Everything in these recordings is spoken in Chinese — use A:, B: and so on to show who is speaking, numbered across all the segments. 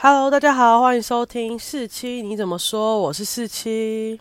A: Hello，大家好，欢迎收听四七，你怎么说？我是四七。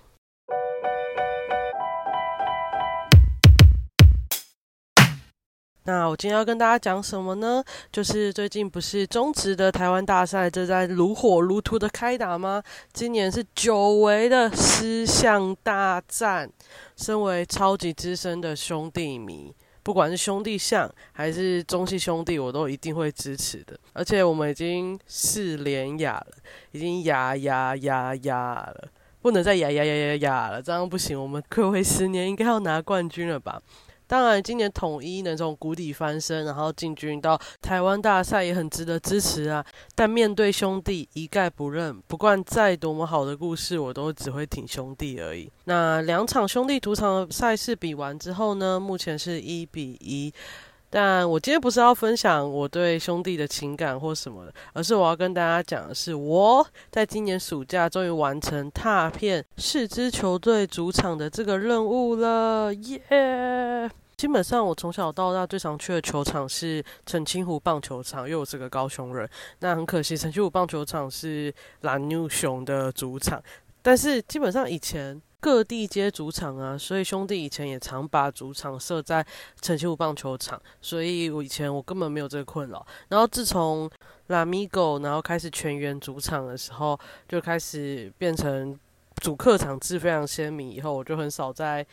A: 那我今天要跟大家讲什么呢？就是最近不是中职的台湾大赛正在如火如荼的开打吗？今年是久违的狮象大战。身为超级资深的兄弟迷，不管是兄弟相还是中戏兄弟，我都一定会支持的。而且我们已经四连雅了，已经雅雅雅雅了，不能再雅雅雅雅雅了，这样不行。我们暌违十年，应该要拿冠军了吧？当然，今年统一能从谷底翻身，然后进军到台湾大赛也很值得支持啊。但面对兄弟一概不认，不管再多么好的故事，我都只会挺兄弟而已。那两场兄弟主场的赛事比完之后呢？目前是一比一。但我今天不是要分享我对兄弟的情感或什么的，而是我要跟大家讲的是，我在今年暑假终于完成踏遍四支球队主场的这个任务了，耶！基本上我从小到大最常去的球场是澄清湖棒球场，因为我是个高雄人。那很可惜，澄清湖棒球场是蓝牛熊的主场，但是基本上以前。各地接主场啊，所以兄弟以前也常把主场设在澄清湖棒球场，所以我以前我根本没有这个困扰。然后自从拉米狗然后开始全员主场的时候，就开始变成主客场制非常鲜明。以后我就很少在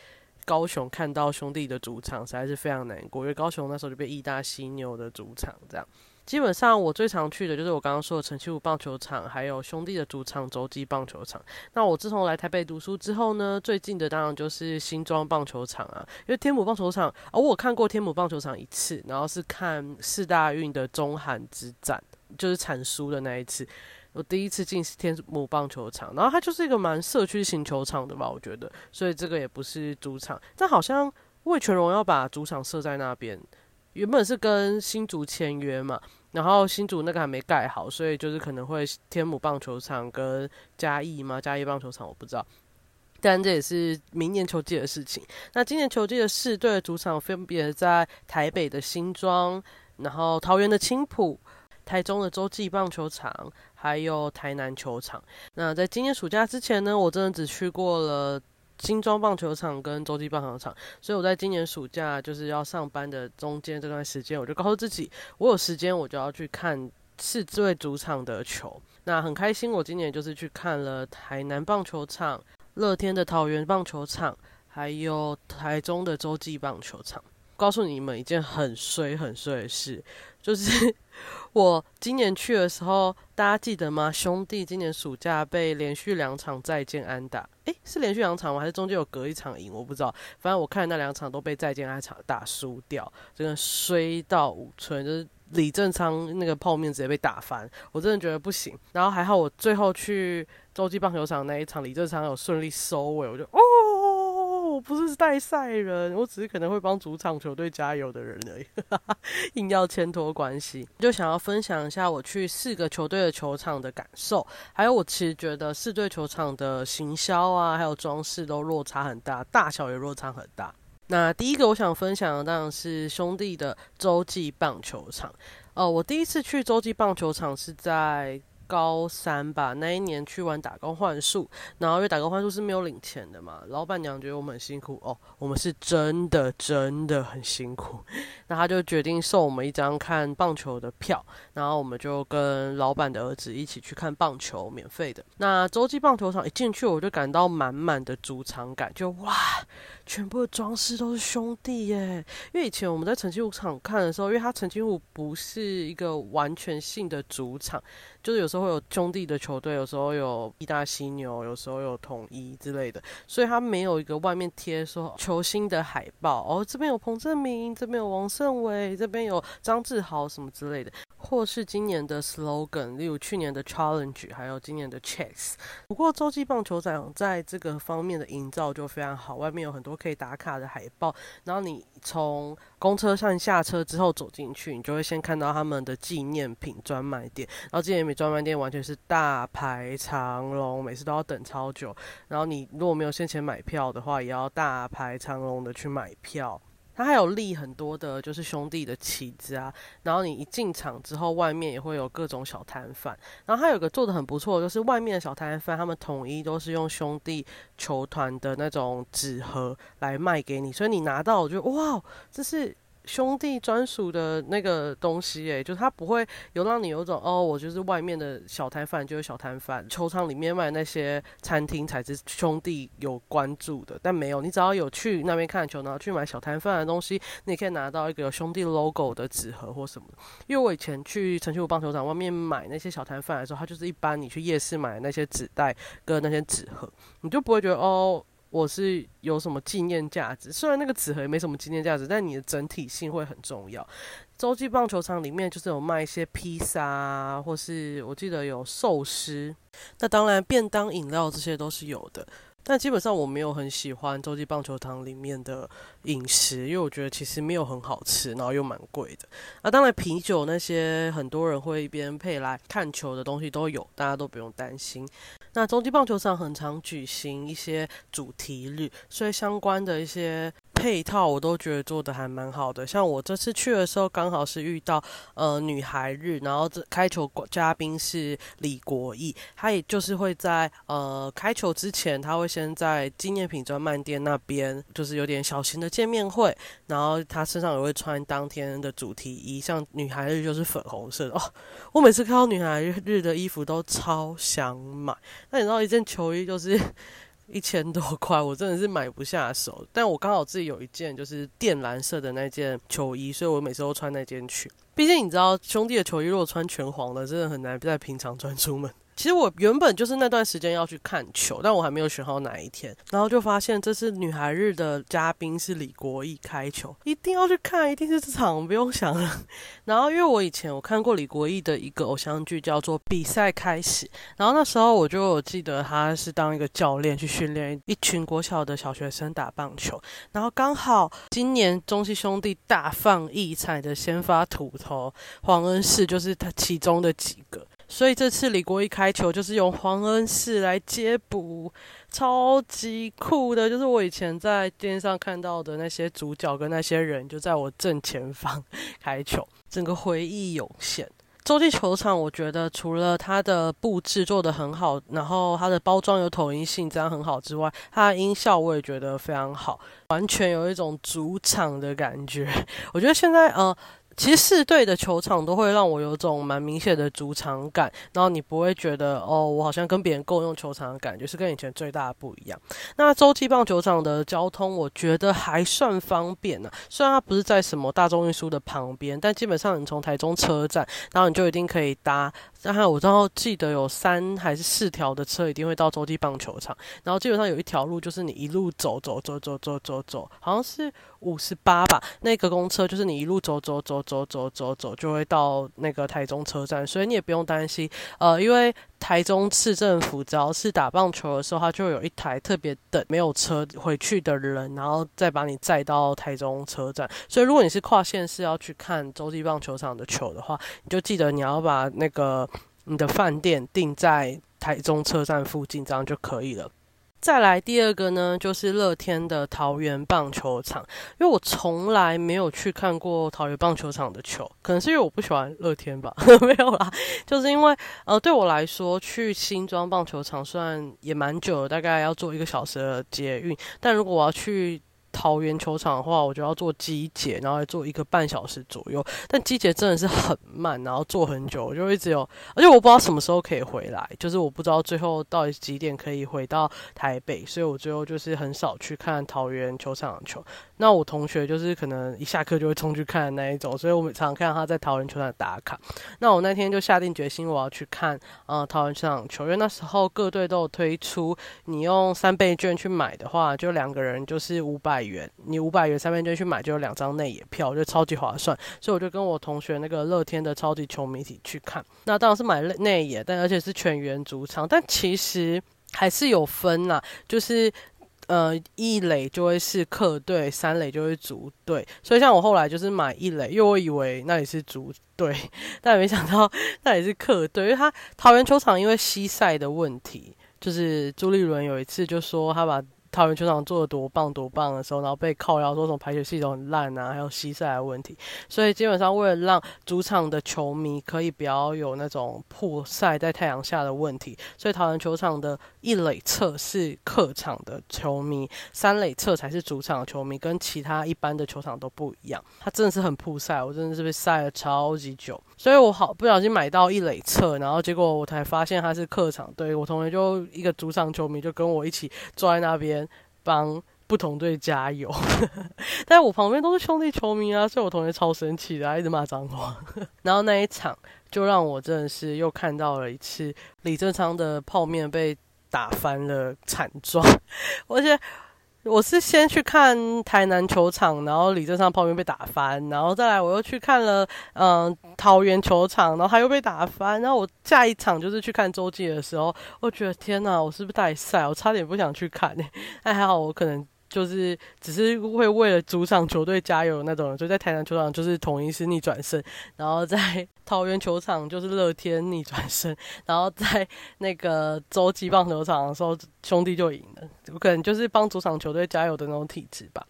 A: 高雄看到兄弟的主场，实在是非常难过，因为高雄那时候就被义大犀牛的主场这样。基本上我最常去的就是我刚刚说的城七五棒球场，还有兄弟的主场洲际棒球场。那我自从来台北读书之后呢，最近的当然就是新庄棒球场啊。因为天母棒球场，哦，我看过天母棒球场一次，然后是看四大运的中韩之战，就是产书的那一次。我第一次进天母棒球场，然后它就是一个蛮社区型球场的吧，我觉得。所以这个也不是主场，但好像魏全荣要把主场设在那边。原本是跟新竹签约嘛，然后新竹那个还没盖好，所以就是可能会天母棒球场跟嘉义嘛，嘉义棒球场我不知道，但这也是明年球季的事情。那今年球季的四队主场分别在台北的新庄，然后桃园的青浦，台中的洲际棒球场，还有台南球场。那在今年暑假之前呢，我真的只去过了。新庄棒球场跟洲际棒球场，所以我在今年暑假就是要上班的中间这段时间，我就告诉自己，我有时间我就要去看是这位主场的球。那很开心，我今年就是去看了台南棒球场、乐天的桃园棒球场，还有台中的洲际棒球场。告诉你们一件很衰很衰的事，就是 我今年去的时候，大家记得吗？兄弟今年暑假被连续两场再见安打，诶，是连续两场吗？还是中间有隔一场赢？我不知道。反正我看那两场都被再见安场打输掉，真的衰到五村，就是李正昌那个泡面直接被打翻，我真的觉得不行。然后还好我最后去洲际棒球场那一场，李正昌有顺利收尾，我就哦。我不是代赛人，我只是可能会帮主场球队加油的人而已，硬要牵拖关系，就想要分享一下我去四个球队的球场的感受，还有我其实觉得四队球场的行销啊，还有装饰都落差很大，大小也落差很大。那第一个我想分享的当然是兄弟的洲际棒球场，哦，我第一次去洲际棒球场是在。高三吧，那一年去玩打工换数，然后因为打工换数是没有领钱的嘛，老板娘觉得我们很辛苦哦，我们是真的真的很辛苦，那他就决定送我们一张看棒球的票，然后我们就跟老板的儿子一起去看棒球，免费的。那洲际棒球场一进去，我就感到满满的主场感，就哇，全部的装饰都是兄弟耶。因为以前我们在澄清湖场看的时候，因为它澄清湖不是一个完全性的主场。就是有时候会有兄弟的球队，有时候有义大犀牛，有时候有统一之类的，所以他没有一个外面贴说球星的海报哦，这边有彭正明，这边有王胜伟，这边有张志豪什么之类的。或是今年的 slogan，例如去年的 challenge，还有今年的 checks。不过洲际棒球场在这个方面的营造就非常好，外面有很多可以打卡的海报。然后你从公车上下车之后走进去，你就会先看到他们的纪念品专卖店。然后纪念品专卖店完全是大排长龙，每次都要等超久。然后你如果没有先前买票的话，也要大排长龙的去买票。它还有立很多的，就是兄弟的旗子啊。然后你一进场之后，外面也会有各种小摊贩。然后它有个做的很不错，就是外面的小摊贩，他们统一都是用兄弟球团的那种纸盒来卖给你，所以你拿到，我觉得哇，这是。兄弟专属的那个东西，诶，就是它不会有让你有种哦，我就是外面的小摊贩，就是小摊贩。球场里面卖那些餐厅才是兄弟有关注的，但没有，你只要有去那边看球，然后去买小摊贩的东西，你也可以拿到一个有兄弟 logo 的纸盒或什么。因为我以前去城区五棒球场外面买那些小摊贩的时候，它就是一般你去夜市买那些纸袋跟那些纸盒，你就不会觉得哦。我是有什么纪念价值？虽然那个纸盒也没什么纪念价值，但你的整体性会很重要。洲际棒球场里面就是有卖一些披萨，或是我记得有寿司。那当然，便当、饮料这些都是有的。但基本上我没有很喜欢洲际棒球场里面的饮食，因为我觉得其实没有很好吃，然后又蛮贵的。那当然，啤酒那些很多人会一边配来看球的东西都有，大家都不用担心。那中际棒球场很常举行一些主题日，所以相关的一些。配套我都觉得做的还蛮好的，像我这次去的时候，刚好是遇到呃女孩日，然后这开球嘉宾是李国义，他也就是会在呃开球之前，他会先在纪念品专卖店那边，就是有点小型的见面会，然后他身上也会穿当天的主题衣，像女孩日就是粉红色的哦，我每次看到女孩日的衣服都超想买，那你知道一件球衣就是。一千多块，我真的是买不下手。但我刚好自己有一件就是靛蓝色的那件球衣，所以我每次都穿那件去。毕竟你知道，兄弟的球衣如果穿全黄的，真的很难在平常穿出门。其实我原本就是那段时间要去看球，但我还没有选好哪一天，然后就发现这次女孩日的嘉宾是李国义开球，一定要去看，一定是这场，不用想了。然后因为我以前我看过李国义的一个偶像剧叫做《比赛开始》，然后那时候我就记得他是当一个教练去训练一群国小的小学生打棒球，然后刚好今年中西兄弟大放异彩的先发土头黄恩世就是他其中的几个。所以这次李国一开球就是用黄恩世来接补，超级酷的，就是我以前在电视上看到的那些主角跟那些人就在我正前方开球，整个回忆涌现。洲际球场我觉得除了它的布置做得很好，然后它的包装有统一性，这样很好之外，它的音效我也觉得非常好，完全有一种主场的感觉。我觉得现在呃。其实四队的球场都会让我有种蛮明显的主场感，然后你不会觉得哦，我好像跟别人共用球场的感觉是跟以前最大的不一样。那洲际棒球场的交通，我觉得还算方便呢。虽然它不是在什么大众运输的旁边，但基本上你从台中车站，然后你就一定可以搭。然后我知道记得有三还是四条的车一定会到洲际棒球场，然后基本上有一条路就是你一路走走走走走走走，好像是五十八吧，那个公车就是你一路走走走走走走走就会到那个台中车站，所以你也不用担心，呃，因为。台中市政府只要是打棒球的时候，他就有一台特别等没有车回去的人，然后再把你载到台中车站。所以如果你是跨县市要去看洲际棒球场的球的话，你就记得你要把那个你的饭店定在台中车站附近，这样就可以了。再来第二个呢，就是乐天的桃园棒球场，因为我从来没有去看过桃园棒球场的球，可能是因为我不喜欢乐天吧，没有啦，就是因为呃，对我来说去新庄棒球场算也蛮久，大概要坐一个小时的捷运，但如果我要去。桃园球场的话，我就要坐机捷，然后坐一个半小时左右。但机捷真的是很慢，然后坐很久，我就一直有，而且我不知道什么时候可以回来，就是我不知道最后到底几点可以回到台北，所以我最后就是很少去看桃园球场的球。那我同学就是可能一下课就会冲去看那一种，所以我们常常看到他在桃园球场打卡。那我那天就下定决心，我要去看呃桃园球场球，因为那时候各队都有推出，你用三倍券去买的话，就两个人就是五百元，你五百元三面券去买就有两张内野票，就超级划算。所以我就跟我同学那个乐天的超级球迷一起去看。那当然是买内内野，但而且是全员主场，但其实还是有分呐，就是。呃，一垒就会是客队，三垒就会主队。所以像我后来就是买一垒，因为我以为那里是主队，但没想到那里是客队。因为他桃园球场因为西赛的问题，就是朱立伦有一次就说他把桃园球场做的多棒多棒的时候，然后被靠腰说什么排水系统很烂啊，还有西晒的问题。所以基本上为了让主场的球迷可以不要有那种曝晒在太阳下的问题，所以桃园球场的一垒侧是客场的球迷，三垒侧才是主场的球迷，跟其他一般的球场都不一样。它真的是很曝晒，我真的是被晒了超级久。所以我好不小心买到一垒侧，然后结果我才发现它是客场。对我同学就一个主场球迷就跟我一起坐在那边帮不同队加油，但我旁边都是兄弟球迷啊，所以我同学超生气的，一直骂脏话。然后那一场就让我真的是又看到了一次李正昌的泡面被打翻了惨状，而且。我是先去看台南球场，然后李正昌泡面被打翻，然后再来我又去看了嗯桃园球场，然后他又被打翻，然后我下一场就是去看周记的时候，我觉得天哪，我是不是太晒？我差点不想去看呢。哎，还好我可能。就是只是会为了主场球队加油那种就，在台南球场就是统一是逆转胜，然后在桃园球场就是乐天逆转胜，然后在那个洲际棒球场的时候兄弟就赢了，我可能就是帮主场球队加油的那种体质吧。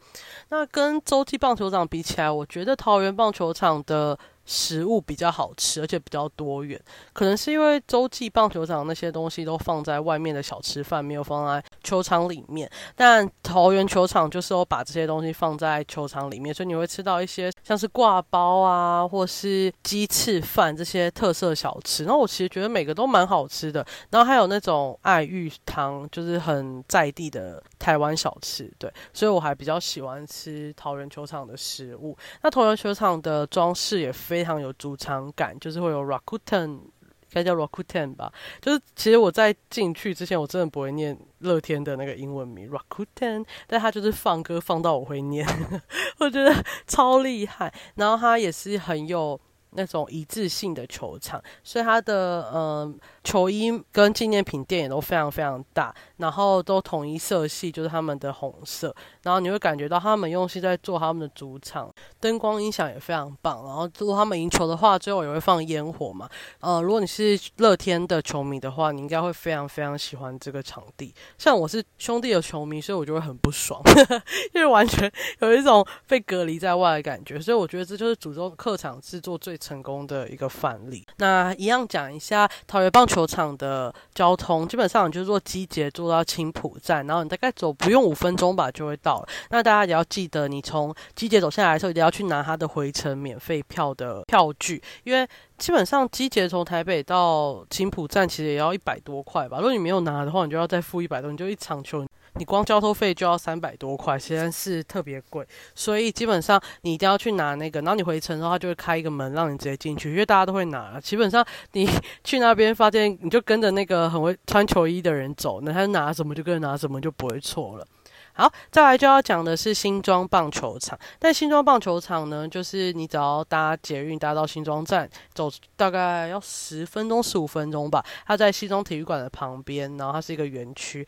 A: 那跟洲际棒球场比起来，我觉得桃园棒球场的。食物比较好吃，而且比较多元，可能是因为洲际棒球场那些东西都放在外面的小吃饭，没有放在球场里面。但桃园球场就是有把这些东西放在球场里面，所以你会吃到一些像是挂包啊，或是鸡翅饭这些特色小吃。然后我其实觉得每个都蛮好吃的。然后还有那种爱玉汤，就是很在地的台湾小吃，对，所以我还比较喜欢吃桃园球场的食物。那桃园球场的装饰也非。常有主场感，就是会有 Rakuten，应该叫 Rakuten 吧。就是其实我在进去之前，我真的不会念乐天的那个英文名 Rakuten，但他就是放歌放到我会念，我觉得超厉害。然后他也是很有那种一致性的球场，所以他的呃。球衣跟纪念品店也都非常非常大，然后都统一色系，就是他们的红色。然后你会感觉到他们用心在做他们的主场，灯光音响也非常棒。然后如果他们赢球的话，最后也会放烟火嘛。呃，如果你是乐天的球迷的话，你应该会非常非常喜欢这个场地。像我是兄弟的球迷，所以我就会很不爽，因为完全有一种被隔离在外的感觉。所以我觉得这就是主州客场制作最成功的一个范例。那一样讲一下桃园棒球。场的交通基本上就是坐机捷坐到青浦站，然后你大概走不用五分钟吧就会到了。那大家也要记得，你从机捷走下来的时候，一定要去拿它的回程免费票的票据，因为基本上机捷从台北到青浦站其实也要一百多块吧。如果你没有拿的话，你就要再付一百多，你就一场球。你光交通费就要三百多块，实在是特别贵，所以基本上你一定要去拿那个，然后你回程的话就会开一个门让你直接进去，因为大家都会拿。基本上你 去那边发现，你就跟着那个很会穿球衣的人走，那他拿什么就跟着拿什么，就不会错了。好，再来就要讲的是新庄棒球场，但新庄棒球场呢，就是你只要搭捷运搭到新庄站，走大概要十分钟十五分钟吧。它在西中体育馆的旁边，然后它是一个园区。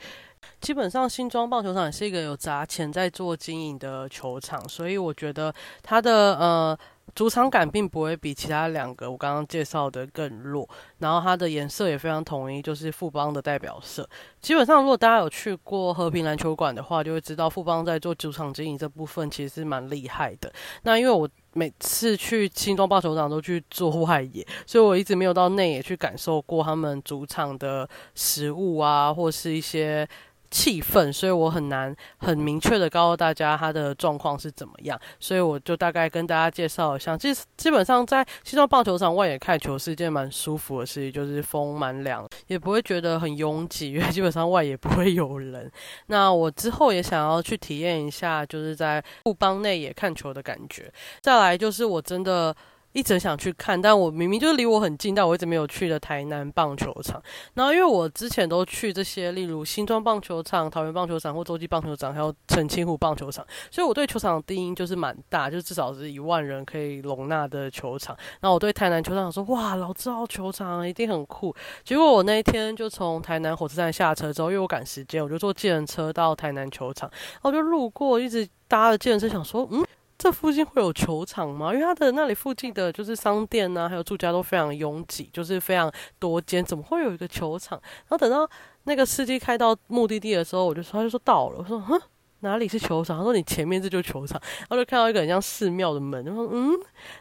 A: 基本上新庄棒球场也是一个有砸钱在做经营的球场，所以我觉得它的呃主场感并不会比其他两个我刚刚介绍的更弱。然后它的颜色也非常统一，就是富邦的代表色。基本上如果大家有去过和平篮球馆的话，就会知道富邦在做主场经营这部分其实是蛮厉害的。那因为我每次去新庄棒球场都去做外野，所以我一直没有到内野去感受过他们主场的食物啊，或是一些。气氛，所以我很难很明确的告诉大家他的状况是怎么样，所以我就大概跟大家介绍一下。其实基本上在西装棒球场外野看球是一件蛮舒服的事情，就是风蛮凉，也不会觉得很拥挤，因为基本上外野不会有人。那我之后也想要去体验一下，就是在布邦内野看球的感觉。再来就是我真的。一直想去看，但我明明就是离我很近，但我一直没有去的台南棒球场。然后因为我之前都去这些，例如新庄棒球场、桃园棒球场或洲际棒球场，还有澄清湖棒球场，所以我对球场的定义就是蛮大，就至少是一万人可以容纳的球场。然后我对台南球场说：“哇，老字号球场一定很酷。”结果我那一天就从台南火车站下车之后，因为我赶时间，我就坐计程车到台南球场，然后就路过，一直搭着计程车，想说：“嗯。”这附近会有球场吗？因为他的那里附近的就是商店呐，还有住家都非常拥挤，就是非常多间，怎么会有一个球场？然后等到那个司机开到目的地的时候，我就说，他就说到了，我说，哼。哪里是球场？他说你前面这就球场，然后就看到一个很像寺庙的门，他说嗯，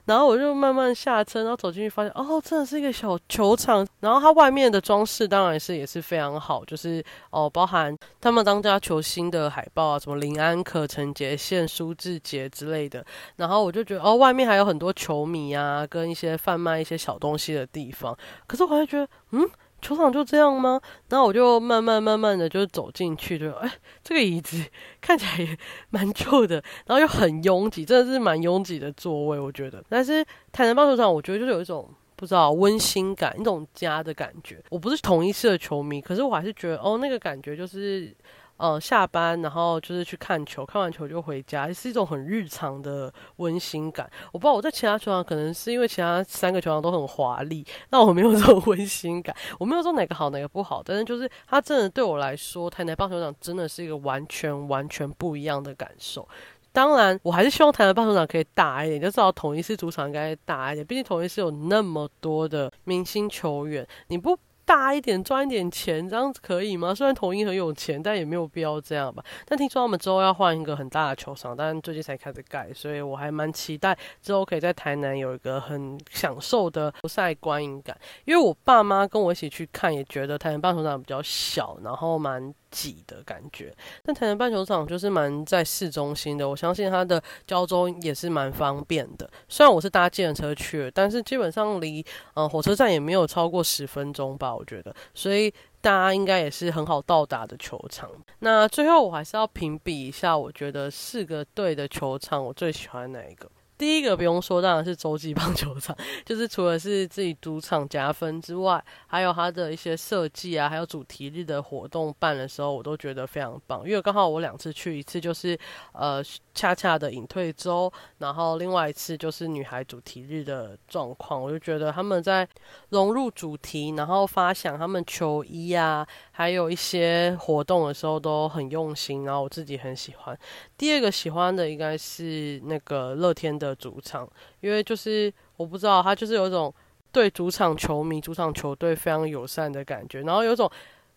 A: 然后我就慢慢下车，然后走进去发现哦，真的是一个小球场。然后它外面的装饰当然是也是非常好，就是哦，包含他们当家球星的海报啊，什么林安可、陈杰宪、苏志杰之类的。然后我就觉得哦，外面还有很多球迷啊，跟一些贩卖一些小东西的地方。可是我还觉得嗯。球场就这样吗？然后我就慢慢慢慢的就走进去，就哎，这个椅子 看起来也蛮旧的，然后又很拥挤，真的是蛮拥挤的座位，我觉得。但是台南棒球场，我觉得就是有一种不知道温馨感，一种家的感觉。我不是同一次的球迷，可是我还是觉得哦，那个感觉就是。呃，下班然后就是去看球，看完球就回家，是一种很日常的温馨感。我不知道我在其他球场，可能是因为其他三个球场都很华丽，那我没有这种温馨感。我没有说哪个好哪个不好，但是就是它真的对我来说，台南棒球场真的是一个完全完全不一样的感受。当然，我还是希望台南棒球场可以大一点，就至少统一是主场应该大一点。毕竟统一是有那么多的明星球员，你不。大一点赚一点钱，这样子可以吗？虽然统一很有钱，但也没有必要这样吧。但听说他们之后要换一个很大的球场，但最近才开始盖，所以我还蛮期待之后可以在台南有一个很享受的球赛观影感。因为我爸妈跟我一起去看，也觉得台南棒球场比较小，然后蛮。挤的感觉，但台南棒球场就是蛮在市中心的，我相信它的交通也是蛮方便的。虽然我是搭计程车去，但是基本上离呃火车站也没有超过十分钟吧，我觉得，所以大家应该也是很好到达的球场。那最后我还是要评比一下，我觉得四个队的球场，我最喜欢哪一个？第一个不用说，当然是洲际棒球场。就是除了是自己主场加分之外，还有它的一些设计啊，还有主题日的活动办的时候，我都觉得非常棒。因为刚好我两次去，一次就是呃恰恰的隐退周，然后另外一次就是女孩主题日的状况，我就觉得他们在融入主题，然后发想他们球衣啊，还有一些活动的时候都很用心，然后我自己很喜欢。第二个喜欢的应该是那个乐天的。主场，因为就是我不知道，他就是有一种对主场球迷、主场球队非常友善的感觉，然后有种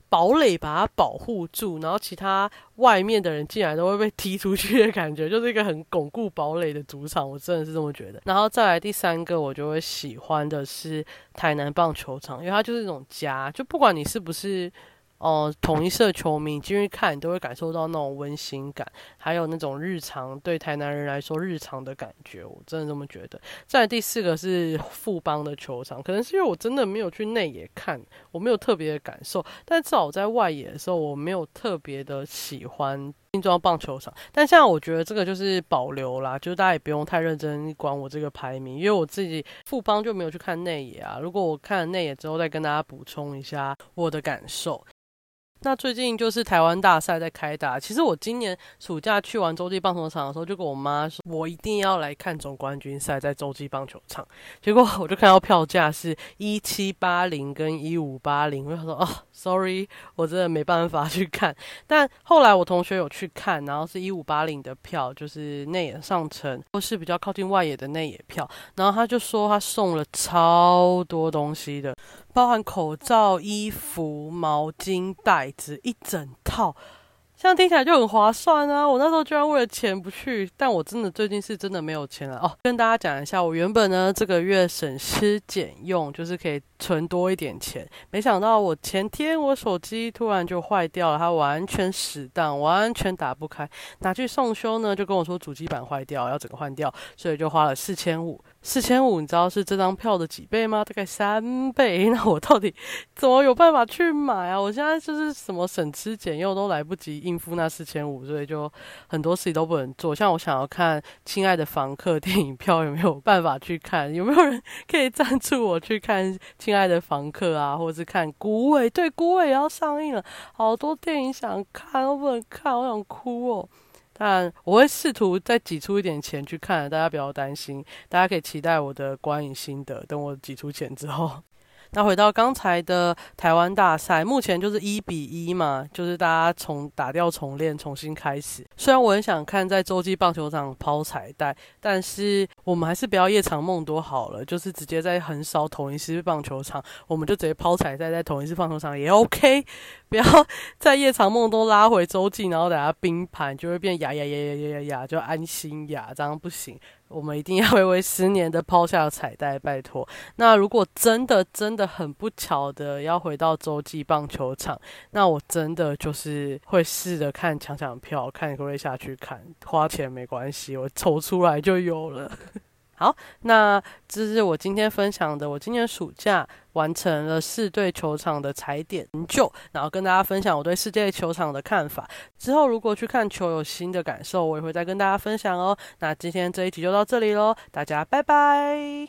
A: 堡垒把它保护住，然后其他外面的人进来都会被踢出去的感觉，就是一个很巩固堡垒的主场，我真的是这么觉得。然后再来第三个，我就会喜欢的是台南棒球场，因为它就是一种家，就不管你是不是。哦，同一社球迷进去看，你都会感受到那种温馨感，还有那种日常对台南人来说日常的感觉，我真的这么觉得。再第四个是富邦的球场，可能是因为我真的没有去内野看，我没有特别的感受，但至少在外野的时候，我没有特别的喜欢新庄棒球场。但现在我觉得这个就是保留啦，就是大家也不用太认真管我这个排名，因为我自己富邦就没有去看内野啊。如果我看了内野之后，再跟大家补充一下我的感受。那最近就是台湾大赛在开打。其实我今年暑假去完洲际棒球场的时候，就跟我妈说，我一定要来看总冠军赛在洲际棒球场。结果我就看到票价是一七八零跟一五八零，我就说哦，sorry，我真的没办法去看。但后来我同学有去看，然后是一五八零的票，就是内野上层或是比较靠近外野的内野票。然后他就说他送了超多东西的。包含口罩、衣服、毛巾、袋子一整套，这样听起来就很划算啊！我那时候居然为了钱不去，但我真的最近是真的没有钱了哦。跟大家讲一下，我原本呢这个月省吃俭用，就是可以存多一点钱，没想到我前天我手机突然就坏掉了，它完全死档，完全打不开，拿去送修呢，就跟我说主机板坏掉，要整个换掉，所以就花了四千五。四千五，你知道是这张票的几倍吗？大概三倍。那我到底怎么有办法去买啊？我现在就是什么省吃俭用都来不及应付那四千五，所以就很多事情都不能做。像我想要看《亲爱的房客》电影票，有没有办法去看？有没有人可以赞助我去看《亲爱的房客》啊？或者是看《孤味》？对，《孤味》也要上映了，好多电影想看都不能看，我想哭哦。但我会试图再挤出一点钱去看，大家不要担心，大家可以期待我的观影心得。等我挤出钱之后，那回到刚才的台湾大赛，目前就是一比一嘛，就是大家重打掉重练，重新开始。虽然我很想看在洲际棒球场抛彩带，但是我们还是不要夜长梦多好了，就是直接在横扫同一市棒球场，我们就直接抛彩带在同一市棒球场也 OK，不要 在夜长梦都拉回洲际，然后等下冰盘就会变哑哑哑哑哑哑哑，就安心哑，这样不行。我们一定要为为十年的抛下彩带，拜托。那如果真的真的很不巧的要回到洲际棒球场，那我真的就是会试着看抢抢票，看可不可以下去看，花钱没关系，我抽出来就有了。好，那这是我今天分享的。我今年暑假完成了四对球场的踩点研究，然后跟大家分享我对世界球场的看法。之后如果去看球有新的感受，我也会再跟大家分享哦。那今天这一集就到这里喽，大家拜拜。